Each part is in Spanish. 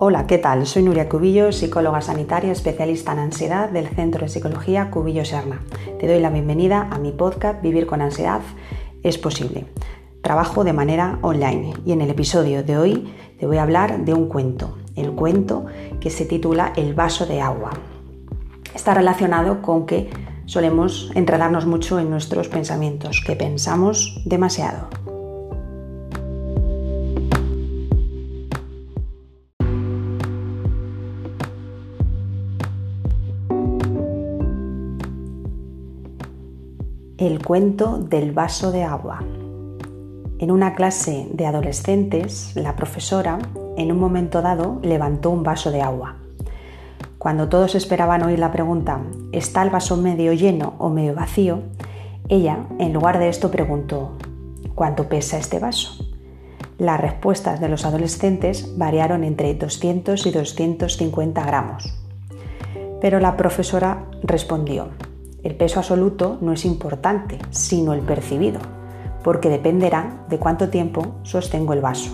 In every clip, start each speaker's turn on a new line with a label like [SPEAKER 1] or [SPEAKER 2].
[SPEAKER 1] Hola, ¿qué tal? Soy Nuria Cubillo, psicóloga sanitaria especialista en ansiedad del Centro de Psicología Cubillo Serna. Te doy la bienvenida a mi podcast Vivir con ansiedad es posible. Trabajo de manera online y en el episodio de hoy te voy a hablar de un cuento, el cuento que se titula El vaso de agua. Está relacionado con que solemos enredarnos mucho en nuestros pensamientos, que pensamos demasiado. El cuento del vaso de agua. En una clase de adolescentes, la profesora, en un momento dado, levantó un vaso de agua. Cuando todos esperaban oír la pregunta ¿está el vaso medio lleno o medio vacío? Ella, en lugar de esto, preguntó ¿cuánto pesa este vaso? Las respuestas de los adolescentes variaron entre 200 y 250 gramos. Pero la profesora respondió el peso absoluto no es importante, sino el percibido, porque dependerá de cuánto tiempo sostengo el vaso.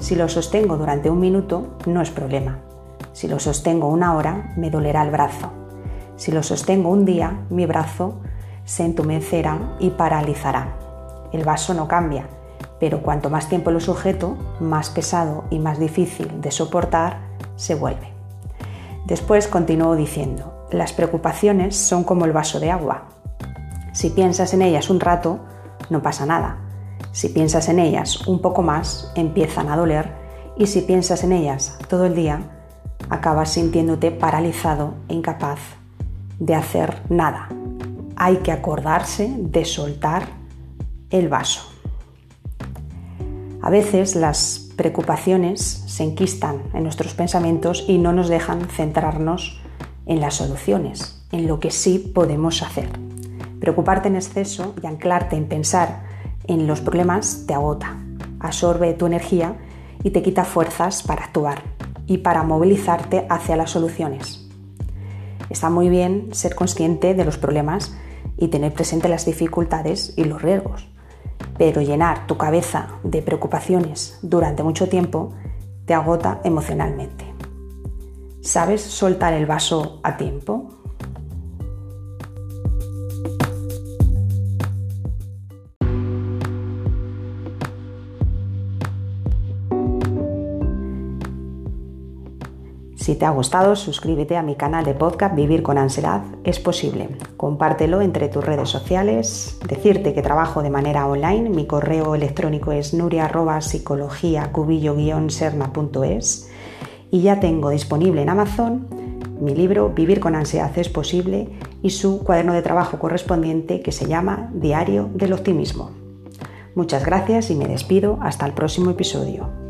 [SPEAKER 1] Si lo sostengo durante un minuto, no es problema. Si lo sostengo una hora, me dolerá el brazo. Si lo sostengo un día, mi brazo se entumecerá y paralizará. El vaso no cambia, pero cuanto más tiempo lo sujeto, más pesado y más difícil de soportar se vuelve. Después continuó diciendo, las preocupaciones son como el vaso de agua. Si piensas en ellas un rato, no pasa nada. Si piensas en ellas un poco más, empiezan a doler y si piensas en ellas todo el día, acabas sintiéndote paralizado e incapaz de hacer nada. Hay que acordarse de soltar el vaso. A veces las preocupaciones se enquistan en nuestros pensamientos y no nos dejan centrarnos en las soluciones, en lo que sí podemos hacer. Preocuparte en exceso y anclarte en pensar en los problemas te agota, absorbe tu energía y te quita fuerzas para actuar y para movilizarte hacia las soluciones. Está muy bien ser consciente de los problemas y tener presente las dificultades y los riesgos, pero llenar tu cabeza de preocupaciones durante mucho tiempo te agota emocionalmente. ¿Sabes soltar el vaso a tiempo? Si te ha gustado, suscríbete a mi canal de podcast Vivir con Ansiedad es posible. Compártelo entre tus redes sociales. Decirte que trabajo de manera online. Mi correo electrónico es nuria.psicología-serna.es y ya tengo disponible en Amazon mi libro Vivir con ansiedad es posible y su cuaderno de trabajo correspondiente que se llama Diario del Optimismo. Muchas gracias y me despido hasta el próximo episodio.